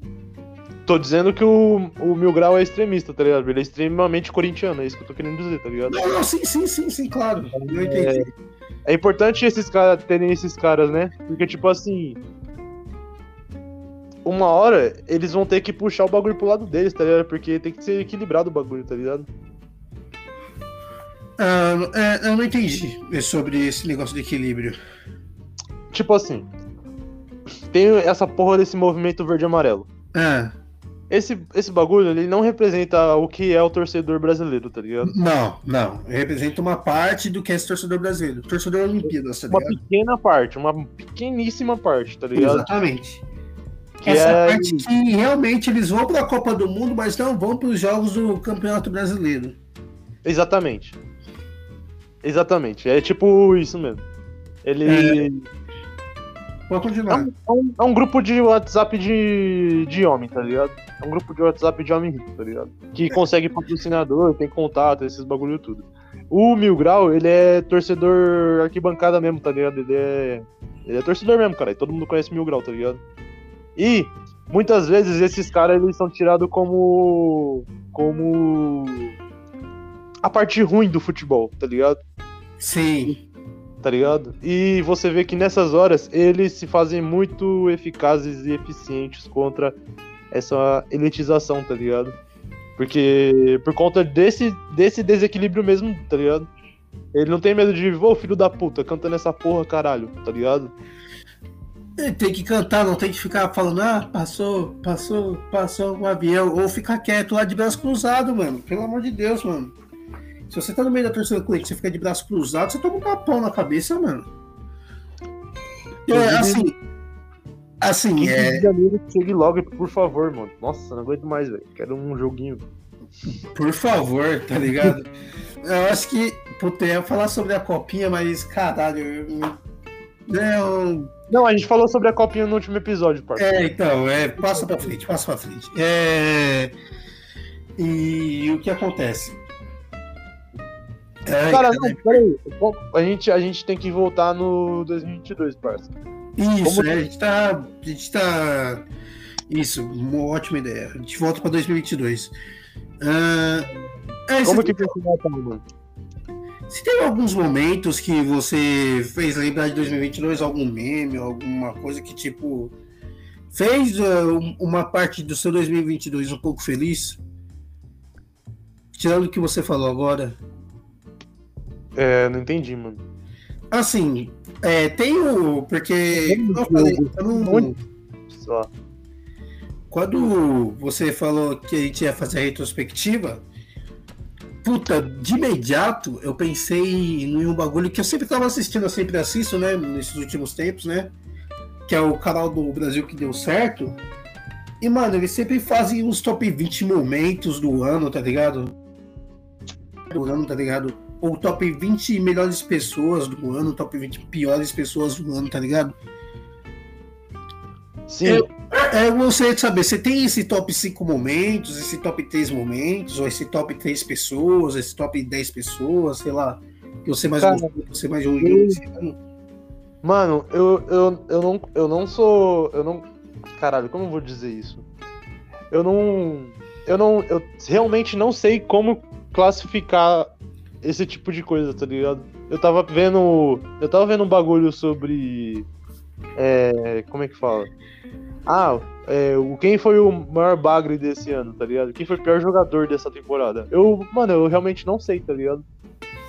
Tô dizendo que o, o Mil Grau é extremista, tá ligado? Ele é extremamente corintiano, é isso que eu tô querendo dizer, tá ligado? Não, não, sim, sim, sim, sim, claro. Eu entendi. É importante esses caras terem esses caras, né? Porque, tipo assim. Uma hora eles vão ter que puxar o bagulho pro lado deles, tá ligado? Porque tem que ser equilibrado o bagulho, tá ligado? Ah, é, eu não entendi sobre esse negócio de equilíbrio. Tipo assim. Tem essa porra desse movimento verde e amarelo. Ah, Esse, esse bagulho, ele não representa o que é o torcedor brasileiro, tá ligado? não, não. Representa uma parte do que é esse torcedor brasileiro. Torcedor Olimpíadas, tá Uma ligado? pequena parte, uma pequeníssima parte, tá ligado? Exatamente. Que Essa é- parte que realmente eles vão para a Copa do Mundo, mas não vão para os jogos do Campeonato Brasileiro. Exatamente. Exatamente. É tipo isso mesmo. Ele. Pode É continuar. um, é um- é um grupo de WhatsApp de, de homem, tá ligado? É um grupo de WhatsApp de homem rico, tá ligado? Que consegue patrocinador, tem contato, esses bagulho tudo. O Mil Grau, ele é torcedor arquibancada mesmo, tá ligado? Ele é. Ele é torcedor mesmo, cara. E todo mundo conhece Mil Grau, tá ligado? E muitas vezes esses caras eles são tirados como. como. a parte ruim do futebol, tá ligado? Sim. Tá ligado? E você vê que nessas horas eles se fazem muito eficazes e eficientes contra essa elitização, tá ligado? Porque por conta desse, desse desequilíbrio mesmo, tá ligado? Ele não tem medo de, ô filho da puta, cantando essa porra, caralho, tá ligado? Ele tem que cantar, não tem que ficar falando, ah, passou, passou, passou um avião, ou ficar quieto lá de braço cruzado, mano. Pelo amor de Deus, mano. Se você tá no meio da torcida do Corinthians e fica de braço cruzado, você toma um tapão na cabeça, mano. É, assim. Assim, é. Chegue logo, por favor, mano. Nossa, não aguento mais, velho. Quero um joguinho. Por favor, tá ligado? eu acho que, puta, eu ia falar sobre a copinha, mas caralho, eu, não. Não, a gente falou sobre a copinha no último episódio, parceiro. É, então, é, passa pra frente, passa pra frente. É... E o que acontece? É, cara, não, peraí. A gente, a gente tem que voltar no 2022, parceiro. Isso, Como... é, a gente tá. A gente tá. Isso, uma ótima ideia. A gente volta pra 2022. Uh, é, Como que voltar, mano? Se tem alguns momentos que você fez lembrar de 2022, algum meme, alguma coisa que, tipo, fez uh, uma parte do seu 2022 um pouco feliz? Tirando o que você falou agora. É, não entendi, mano. Assim, é, tem o. Porque. Eu falei, eu não, Só. Quando você falou que a gente ia fazer a retrospectiva, puta, de imediato eu pensei em um bagulho que eu sempre tava assistindo, eu sempre assisto, né, nesses últimos tempos, né? Que é o canal do Brasil que deu certo. E, mano, eles sempre fazem uns top 20 momentos do ano, tá ligado? Do ano, tá ligado? Ou top 20 melhores pessoas do ano, top 20 piores pessoas do ano, tá ligado? Sim. Eu, eu gostaria de saber, você tem esse top 5 momentos, esse top 3 momentos, ou esse top 3 pessoas, esse top 10 pessoas, sei lá, que você mais Cara, gostou, você mais ouviu Mano, eu, eu, eu, não, eu não sou. Eu não. Caralho, como eu vou dizer isso? Eu não. Eu não. Eu realmente não sei como classificar esse tipo de coisa, tá ligado? Eu tava vendo. Eu tava vendo um bagulho sobre. É, como é que fala? Ah, é, quem foi o maior bagre desse ano, tá ligado? Quem foi o pior jogador dessa temporada? Eu, mano, eu realmente não sei, tá ligado?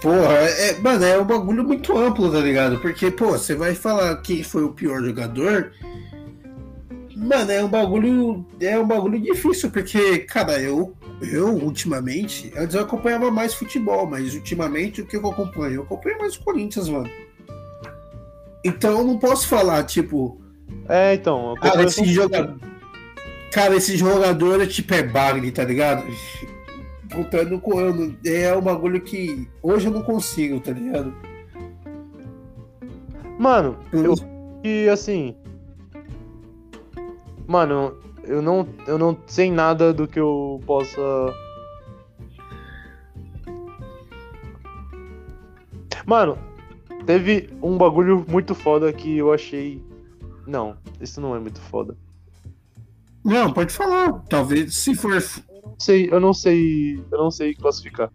Porra, é, mano, é um bagulho muito amplo, tá ligado? Porque, pô, você vai falar quem foi o pior jogador. Mano, é um bagulho. É um bagulho difícil, porque, cara, eu, eu ultimamente. Antes eu acompanhava mais futebol, mas ultimamente o que eu acompanho? Eu acompanho mais o Corinthians, mano. Então eu não posso falar, tipo, é, então. Cara, esse jogador. Cara, esse jogador é tipo é bagre, tá ligado? Voltando com ano. É um bagulho que hoje eu não consigo, tá ligado? Mano, eu. E assim. Mano, eu não, eu não sei nada do que eu possa. Mano, teve um bagulho muito foda que eu achei não, isso não é muito foda. Não, pode falar. Talvez se for. Sei, eu não sei. Eu não sei classificar.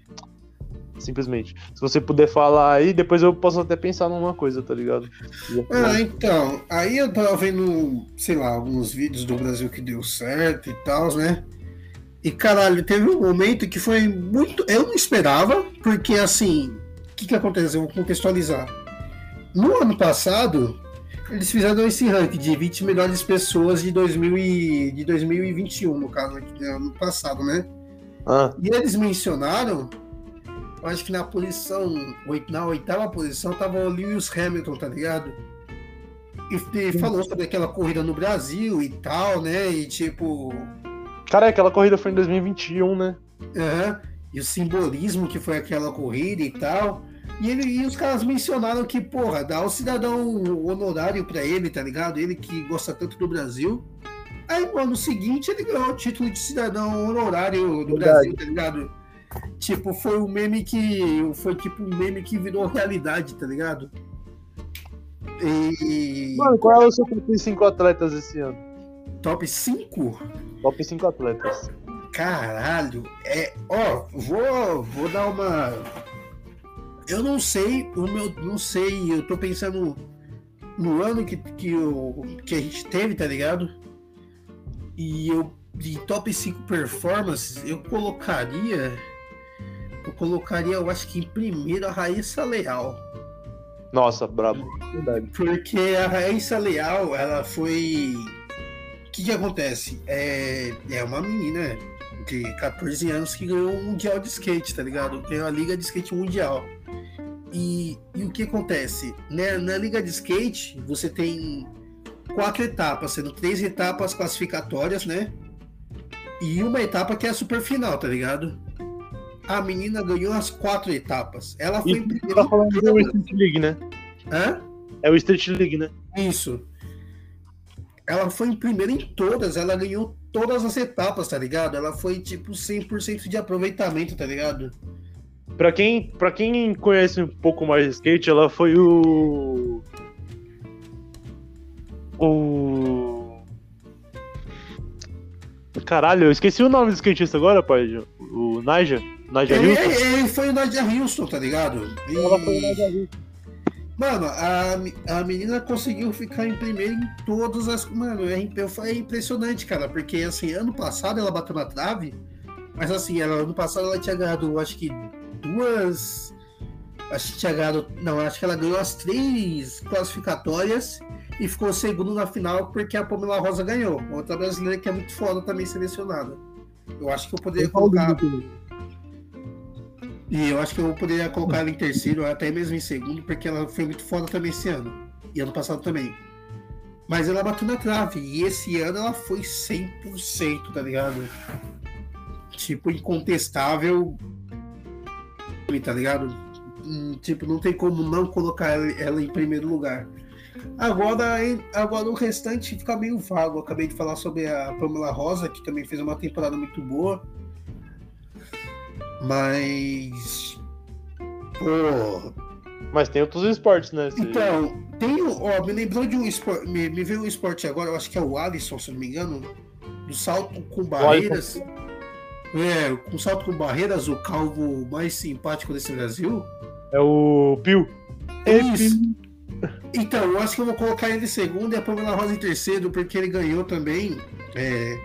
Simplesmente. Se você puder falar aí, depois eu posso até pensar numa coisa, tá ligado? Ah, então. Aí eu tava vendo, sei lá, alguns vídeos do Brasil que deu certo e tal, né? E caralho, teve um momento que foi muito. Eu não esperava, porque assim. O que, que aconteceu? Vou contextualizar. No ano passado, eles fizeram esse ranking de 20 melhores pessoas de, 2000 e, de 2021, no caso, aqui, ano passado, né? Ah. E eles mencionaram, acho que na posição, na oitava posição, tava o Lewis Hamilton, tá ligado? E, falou sobre aquela corrida no Brasil e tal, né? E tipo. Cara, aquela corrida foi em 2021, né? Uhum. E o simbolismo que foi aquela corrida e tal. E, ele, e os caras mencionaram que, porra, dá o cidadão honorário para ele, tá ligado? Ele que gosta tanto do Brasil. Aí, no ano seguinte, ele ganhou o título de cidadão honorário do Verdade. Brasil, tá ligado? Tipo, foi um meme que. Foi tipo um meme que virou realidade, tá ligado? E. Mano, qual é o seu top 5 atletas esse ano? Top 5? Top 5 atletas. Caralho, é, ó, vou, vou dar uma. Eu não sei, o meu, não sei, eu tô pensando no ano que, que, eu, que a gente teve, tá ligado? E eu, de top 5 performances, eu colocaria. Eu colocaria, eu acho que em primeiro a Raíssa Leal. Nossa, brabo. Porque a Raíssa Leal, ela foi. O que, que acontece? É, é uma menina de 14 anos que ganhou um Mundial de Skate, tá ligado? Ganhou a Liga de Skate Mundial. E, e o que acontece? Né? Na Liga de Skate, você tem quatro etapas, sendo três etapas classificatórias, né? E uma etapa que é a super final, tá ligado? A menina ganhou as quatro etapas. Ela foi em primeiro. Tá falando do Street League, né? Hã? É o Street League, né? Isso. Ela foi em primeiro em todas, ela ganhou todas as etapas, tá ligado? Ela foi tipo 100% de aproveitamento, tá ligado? Pra quem, pra quem conhece um pouco mais de skate, ela foi o. O. Caralho, eu esqueci o nome do skatista agora, pai. O Naja? Naja ele, Houston? Ele foi o Naja Houston, tá ligado? E... Ela foi o Naja Houston. Mano, a, a menina conseguiu ficar em primeiro em todas as. Mano, é, é impressionante, cara, porque assim, ano passado ela bateu na trave, mas assim, ela, ano passado ela tinha ganhado, acho que duas. Acho que tinha ganhado. Não, acho que ela ganhou as três classificatórias e ficou segundo na final porque a Pamela Rosa ganhou. Outra brasileira que é muito foda também selecionada. Eu acho que eu poderia colocar. E eu acho que eu poderia colocar ela em terceiro, até mesmo em segundo, porque ela foi muito foda também esse ano. E ano passado também. Mas ela bateu na trave. E esse ano ela foi 100%, tá ligado? Tipo, incontestável tá ligado? Tipo, não tem como não colocar ela em primeiro lugar. Agora, agora o restante fica meio vago. Eu acabei de falar sobre a Pamela Rosa, que também fez uma temporada muito boa. Mas. Pô. Mas tem outros esportes, né? Então, tem. Ó, me lembrou de um esporte. Me, me veio um esporte agora, eu acho que é o Alisson, se não me engano. Do salto com barreiras. É, com salto com barreiras, o calvo mais simpático desse Brasil. É o Pio. É isso. Então, eu acho que eu vou colocar ele em segundo e a Pamela Rosa em terceiro, porque ele ganhou também é,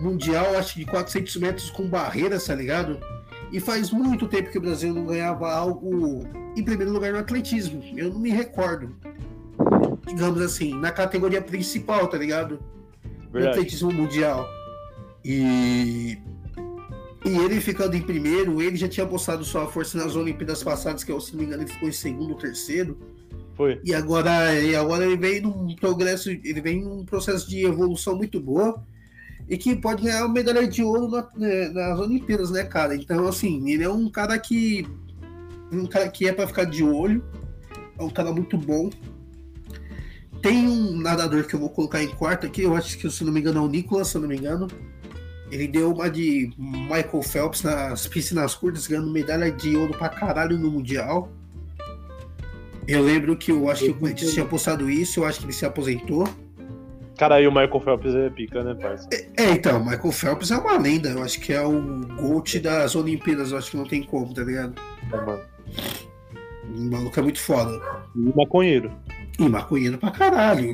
Mundial, acho que de 400 metros com barreiras, tá ligado? E faz muito tempo que o Brasil não ganhava algo em primeiro lugar no atletismo. Eu não me recordo. Digamos assim, na categoria principal, tá ligado? No atletismo mundial. E e ele ficando em primeiro, ele já tinha mostrado sua força nas Olimpíadas passadas, que se não me engano ele ficou em segundo ou terceiro. Foi. E agora, e agora ele vem num progresso, ele vem num processo de evolução muito boa e que pode ganhar uma medalha de ouro na, né, nas Olimpíadas, né, cara? Então, assim, ele é um cara que um cara que é para ficar de olho, é um cara muito bom. Tem um nadador que eu vou colocar em quarto aqui, eu acho que se não me engano é o Nicolas, se não me engano ele deu uma de Michael Phelps nas piscinas curtas, ganhando medalha de ouro pra caralho no Mundial. Eu lembro que eu acho que o Corinthians tinha postado isso, eu acho que ele se aposentou. Cara, aí o Michael Phelps é pica, né, parça? É, é, então, o Michael Phelps é uma lenda. Eu acho que é o GOAT das Olimpíadas. Eu acho que não tem como, tá ligado? É, mano. O maluco é muito foda. E maconheiro. E maconheiro pra caralho.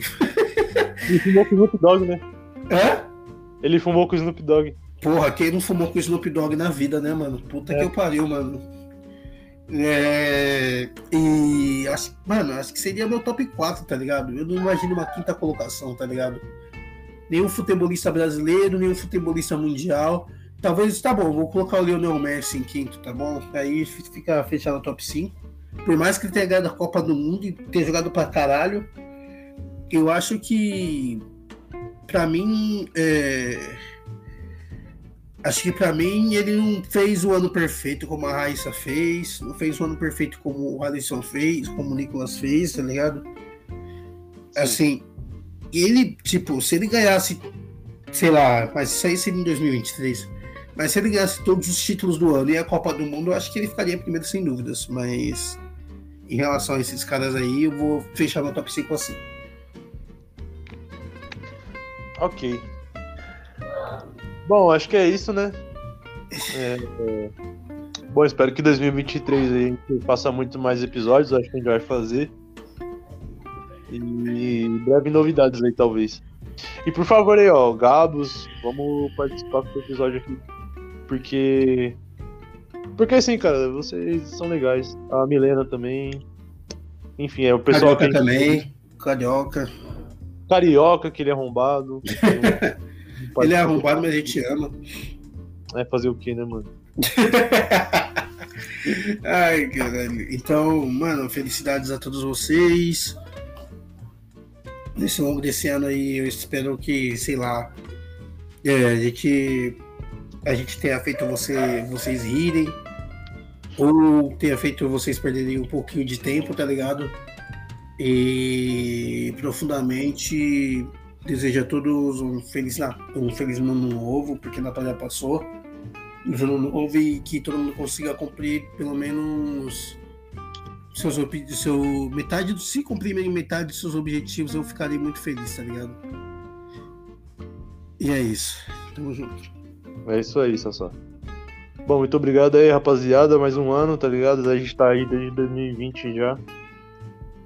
E Snoop Dogg, né? É? Ele fumou com o Snoop Dogg. Porra, quem não fumou com o Snoop Dogg na vida, né, mano? Puta é. que eu pariu, mano. É... E acho, mano, acho que seria meu top 4, tá ligado? Eu não imagino uma quinta colocação, tá ligado? Nenhum futebolista brasileiro, nenhum futebolista mundial. Talvez, tá bom, vou colocar o Lionel Messi em quinto, tá bom? Aí fica fechado o top 5. Por mais que ele tenha ganhado a Copa do Mundo e tenha jogado pra caralho, eu acho que para mim, é... acho que para mim ele não fez o ano perfeito como a Raíssa fez, não fez o ano perfeito como o Alisson fez, como o Nicolas fez, tá ligado? Assim, ele, tipo, se ele ganhasse, sei lá, mas isso aí seria em 2023. Mas se ele ganhasse todos os títulos do ano e a Copa do Mundo, eu acho que ele ficaria primeiro sem dúvidas. Mas em relação a esses caras aí, eu vou fechar meu top 5 assim. Ok. Bom, acho que é isso, né? É, é... Bom, espero que 2023 a gente faça muito mais episódios, acho que a gente vai fazer. E breve novidades aí, talvez. E por favor aí, ó, Gabos, vamos participar do episódio aqui. Porque. Porque assim, cara, vocês são legais. A Milena também. Enfim, é o pessoal Carioca que. também. Carioca. Carioca, que ele é arrombado. ele é arrombado, mas a gente ama. É fazer o que, né, mano? Ai, caralho. Então, mano, felicidades a todos vocês. Nesse longo desse ano aí, eu espero que, sei lá, é, a gente a gente tenha feito você, vocês rirem ou tenha feito vocês perderem um pouquinho de tempo, tá ligado? E profundamente desejo a todos um feliz, um feliz ano novo, porque Natal já passou. Um ano novo e que todo mundo consiga cumprir pelo menos seus seu metade se cumprir metade dos seus objetivos, eu ficarei muito feliz, tá ligado? E é isso. Tamo junto. É isso aí, Sassá. Bom, muito obrigado aí, rapaziada. Mais um ano, tá ligado? A gente tá aí desde 2020 já.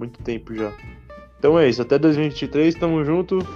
Muito tempo já. Então é isso. Até 2023, tamo junto.